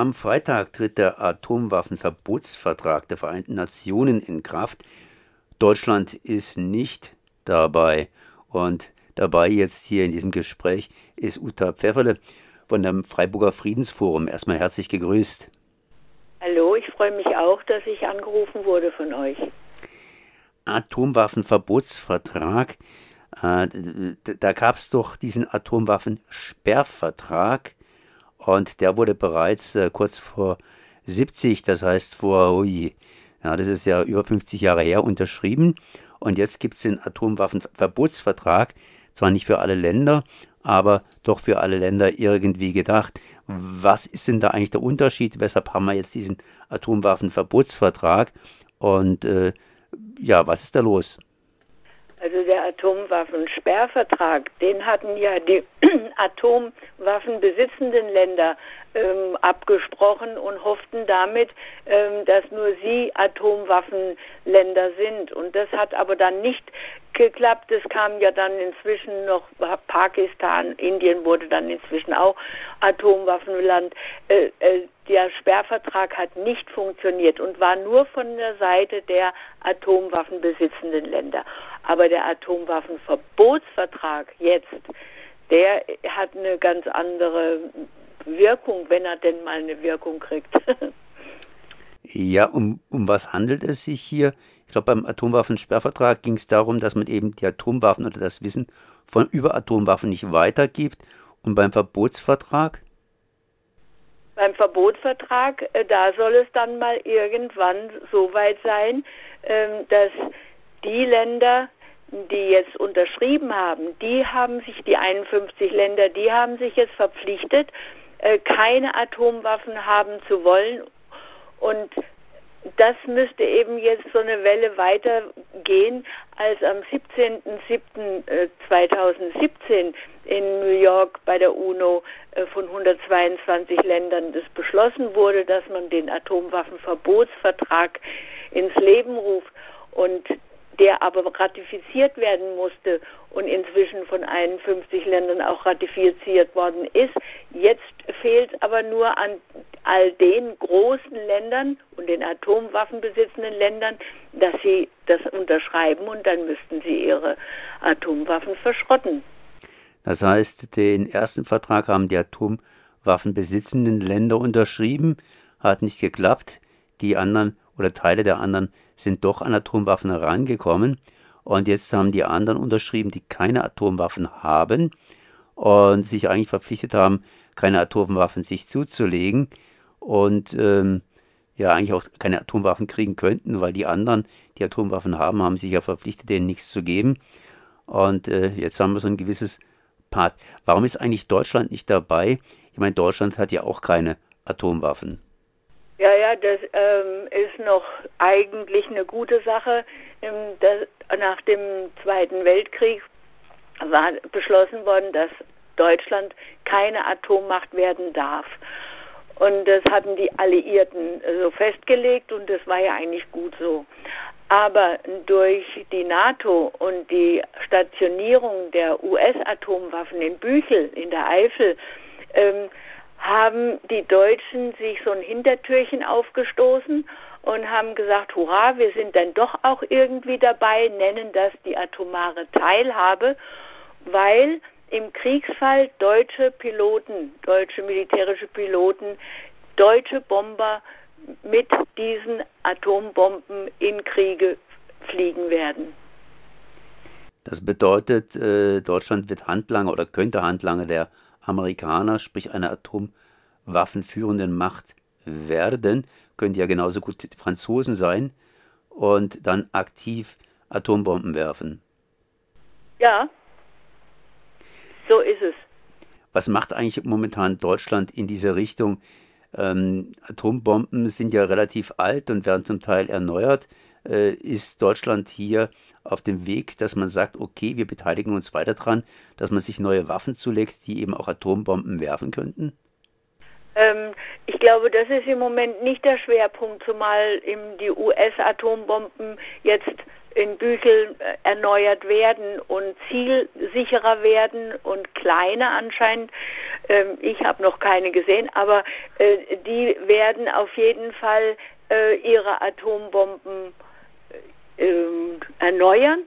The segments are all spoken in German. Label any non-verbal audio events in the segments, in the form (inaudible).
Am Freitag tritt der Atomwaffenverbotsvertrag der Vereinten Nationen in Kraft. Deutschland ist nicht dabei. Und dabei jetzt hier in diesem Gespräch ist Uta Pfefferle von dem Freiburger Friedensforum. Erstmal herzlich gegrüßt. Hallo, ich freue mich auch, dass ich angerufen wurde von euch. Atomwaffenverbotsvertrag. Äh, da gab es doch diesen Atomwaffensperrvertrag und der wurde bereits äh, kurz vor 70, das heißt vor, ui, ja, das ist ja über 50 Jahre her, unterschrieben. Und jetzt gibt es den Atomwaffenverbotsvertrag, zwar nicht für alle Länder, aber doch für alle Länder irgendwie gedacht. Was ist denn da eigentlich der Unterschied? Weshalb haben wir jetzt diesen Atomwaffenverbotsvertrag? Und äh, ja, was ist da los? Der Atomwaffensperrvertrag, den hatten ja die (clears throat) Atomwaffen besitzenden Länder ähm, abgesprochen und hofften damit, ähm, dass nur sie Atomwaffenländer sind. Und das hat aber dann nicht geklappt. Es kam ja dann inzwischen noch Pakistan, Indien wurde dann inzwischen auch Atomwaffenland. Äh, äh, der Sperrvertrag hat nicht funktioniert und war nur von der Seite der Atomwaffen besitzenden Länder. Aber der Atomwaffenverbotsvertrag jetzt, der hat eine ganz andere Wirkung, wenn er denn mal eine Wirkung kriegt. (laughs) ja, um, um was handelt es sich hier? Ich glaube, beim Atomwaffensperrvertrag ging es darum, dass man eben die Atomwaffen oder das Wissen von über Atomwaffen nicht weitergibt. Und beim Verbotsvertrag? Beim Verbotsvertrag, äh, da soll es dann mal irgendwann so weit sein, ähm, dass die Länder, die jetzt unterschrieben haben, die haben sich, die 51 Länder, die haben sich jetzt verpflichtet, äh, keine Atomwaffen haben zu wollen. Und das müsste eben jetzt so eine Welle weitergehen, als am 17.07.2017 in New York bei der UNO äh, von 122 Ländern das beschlossen wurde, dass man den Atomwaffenverbotsvertrag ins Leben ruft. Und der aber ratifiziert werden musste und inzwischen von 51 Ländern auch ratifiziert worden ist. Jetzt fehlt aber nur an all den großen Ländern und den Atomwaffen besitzenden Ländern, dass sie das unterschreiben und dann müssten sie ihre Atomwaffen verschrotten. Das heißt, den ersten Vertrag haben die Atomwaffen besitzenden Länder unterschrieben, hat nicht geklappt. Die anderen oder Teile der anderen sind doch an Atomwaffen herangekommen. Und jetzt haben die anderen unterschrieben, die keine Atomwaffen haben und sich eigentlich verpflichtet haben, keine Atomwaffen sich zuzulegen und ähm, ja eigentlich auch keine Atomwaffen kriegen könnten, weil die anderen, die Atomwaffen haben, haben sich ja verpflichtet, denen nichts zu geben. Und äh, jetzt haben wir so ein gewisses Part. Warum ist eigentlich Deutschland nicht dabei? Ich meine, Deutschland hat ja auch keine Atomwaffen. Ja, ja, das ähm, ist noch eigentlich eine gute Sache. Das, nach dem Zweiten Weltkrieg war beschlossen worden, dass Deutschland keine Atommacht werden darf. Und das hatten die Alliierten so festgelegt und das war ja eigentlich gut so. Aber durch die NATO und die Stationierung der US-Atomwaffen in Büchel in der Eifel ähm, haben die Deutschen sich so ein Hintertürchen aufgestoßen und haben gesagt, hurra, wir sind dann doch auch irgendwie dabei, nennen das die atomare Teilhabe, weil im Kriegsfall deutsche Piloten, deutsche militärische Piloten, deutsche Bomber mit diesen Atombomben in Kriege fliegen werden. Das bedeutet, äh, Deutschland wird Handlanger oder könnte Handlanger der Amerikaner, sprich einer atomwaffenführenden Macht werden, könnte ja genauso gut die Franzosen sein und dann aktiv Atombomben werfen. Ja, so ist es. Was macht eigentlich momentan Deutschland in diese Richtung? Ähm, Atombomben sind ja relativ alt und werden zum Teil erneuert. Äh, ist Deutschland hier auf dem Weg, dass man sagt, okay, wir beteiligen uns weiter daran, dass man sich neue Waffen zulegt, die eben auch Atombomben werfen könnten? Ähm, ich glaube, das ist im Moment nicht der Schwerpunkt, zumal die US-Atombomben jetzt in Büchel äh, erneuert werden und zielsicherer werden und kleiner anscheinend. Ähm, ich habe noch keine gesehen, aber äh, die werden auf jeden Fall äh, ihre Atombomben erneuern.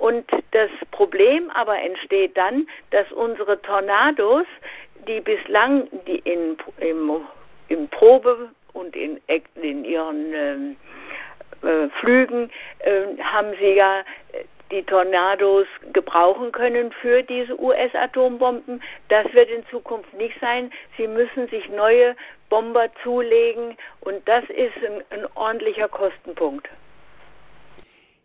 Und das Problem aber entsteht dann, dass unsere Tornados, die bislang die in, im, im Probe und in, in ihren ähm, äh, Flügen äh, haben sie ja die Tornados gebrauchen können für diese US-Atombomben. Das wird in Zukunft nicht sein. Sie müssen sich neue Bomber zulegen und das ist ein, ein ordentlicher Kostenpunkt.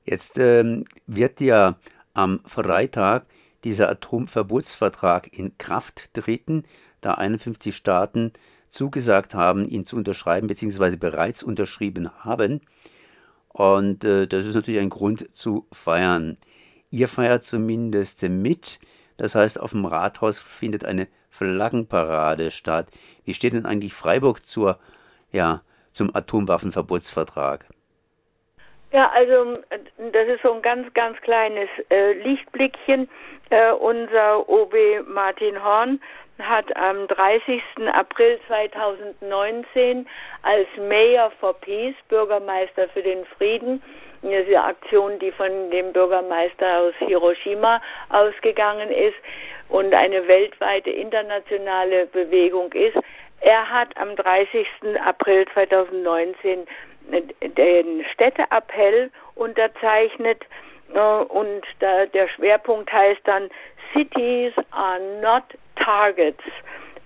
Jetzt ähm, wird ja am Freitag dieser Atomverbotsvertrag in Kraft treten, da 51 Staaten zugesagt haben, ihn zu unterschreiben bzw. bereits unterschrieben haben. Und äh, das ist natürlich ein Grund zu feiern. Ihr feiert zumindest mit. Das heißt, auf dem Rathaus findet eine Flaggenparade statt. Wie steht denn eigentlich Freiburg zur, ja, zum Atomwaffenverbotsvertrag? Ja, also das ist so ein ganz, ganz kleines äh, Lichtblickchen. Äh, unser OB Martin Horn hat am 30. April 2019 als Mayor for Peace, Bürgermeister für den Frieden, diese Aktion, die von dem Bürgermeister aus Hiroshima ausgegangen ist und eine weltweite internationale Bewegung ist. Er hat am 30. April 2019 den Städteappell unterzeichnet äh, und der Schwerpunkt heißt dann Cities are not targets.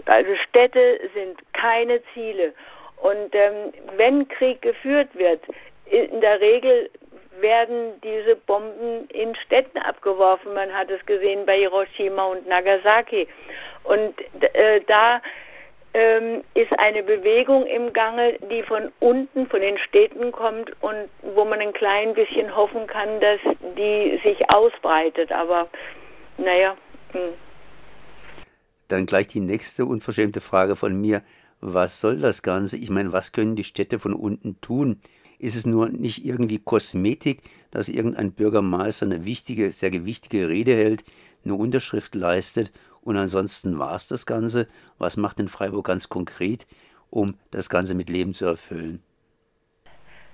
Also Städte sind keine Ziele. Und ähm, wenn Krieg geführt wird, in der Regel werden diese Bomben in Städten abgeworfen. Man hat es gesehen bei Hiroshima und Nagasaki. Und äh, da ähm, ist eine Bewegung im Gange, die von unten, von den Städten kommt und wo man ein klein bisschen hoffen kann, dass die sich ausbreitet. Aber naja. Hm. Dann gleich die nächste unverschämte Frage von mir. Was soll das Ganze? Ich meine, was können die Städte von unten tun? Ist es nur nicht irgendwie Kosmetik, dass irgendein Bürgermeister eine wichtige, sehr gewichtige Rede hält, eine Unterschrift leistet und ansonsten war es das Ganze? Was macht denn Freiburg ganz konkret, um das Ganze mit Leben zu erfüllen?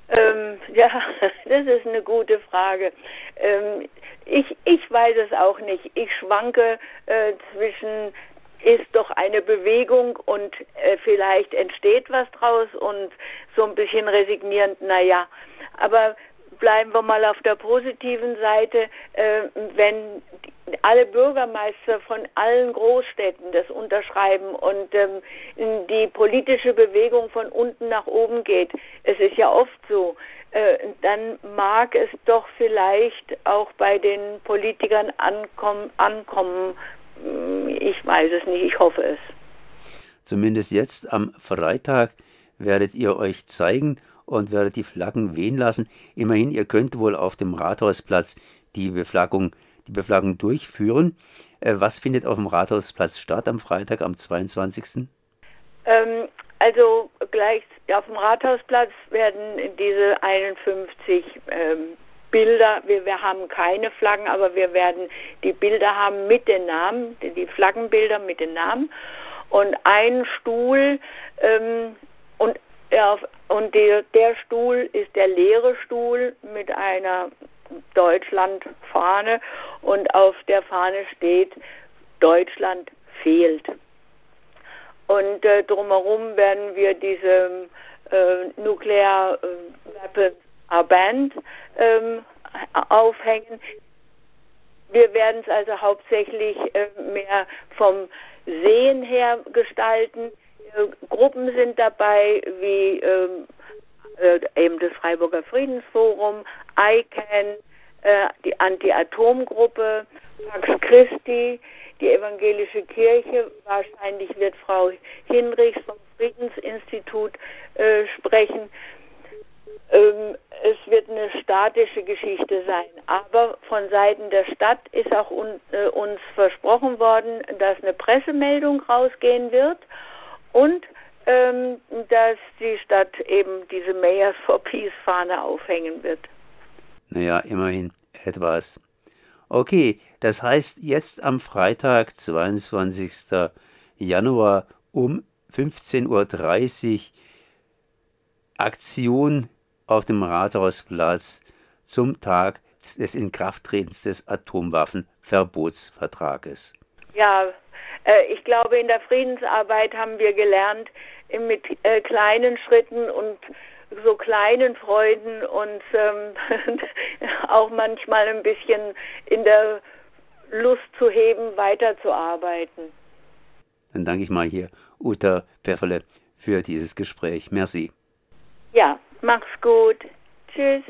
Ähm, ja, (laughs) das ist eine gute Frage. Ähm, ich, ich weiß es auch nicht. Ich schwanke äh, zwischen ist doch eine Bewegung und äh, vielleicht entsteht was draus und so ein bisschen resignierend, naja. Aber bleiben wir mal auf der positiven Seite, äh, wenn alle Bürgermeister von allen Großstädten das unterschreiben und ähm, die politische Bewegung von unten nach oben geht, es ist ja oft so, äh, dann mag es doch vielleicht auch bei den Politikern ankommen, ankommen. Ich weiß es nicht, ich hoffe es. Zumindest jetzt am Freitag werdet ihr euch zeigen und werdet die Flaggen wehen lassen. Immerhin, ihr könnt wohl auf dem Rathausplatz die Beflaggung, die Beflaggung durchführen. Äh, was findet auf dem Rathausplatz statt am Freitag, am 22.? Ähm, also gleich auf dem Rathausplatz werden diese 51 ähm, Bilder, wir, wir haben keine Flaggen, aber wir werden die Bilder haben mit den Namen, die, Flaggenbilder mit den Namen und ein Stuhl ähm, ja, und der, der Stuhl ist der leere Stuhl mit einer Deutschlandfahne und auf der Fahne steht Deutschland fehlt. Und äh, drumherum werden wir diese äh, Nuclear äh, Weapons banned ähm, aufhängen. Wir werden es also hauptsächlich äh, mehr vom Sehen her gestalten. Äh, Gruppen sind dabei, wie ähm, äh, eben das Freiburger Friedensforum, ICANN, äh, die Anti-Atom-Gruppe, Pax Christi, die evangelische Kirche. Wahrscheinlich wird Frau Hinrichs vom Friedensinstitut äh, sprechen. Ähm, es wird eine statische Geschichte sein. Aber von Seiten der Stadt ist auch un, äh, uns versprochen worden, dass eine Pressemeldung rausgehen wird und ähm, dass die Stadt eben diese Mayors for Peace Fahne aufhängen wird. Naja, immerhin etwas. Okay, das heißt, jetzt am Freitag, 22. Januar um 15.30 Uhr Aktion auf dem Rathausplatz zum Tag des Inkrafttretens des Atomwaffenverbotsvertrages. Ja, ich glaube, in der Friedensarbeit haben wir gelernt, mit äh, kleinen Schritten und so kleinen Freuden und ähm, (laughs) auch manchmal ein bisschen in der Lust zu heben, weiterzuarbeiten. Dann danke ich mal hier Uta Pfefferle für dieses Gespräch. Merci. Ja, mach's gut. Tschüss.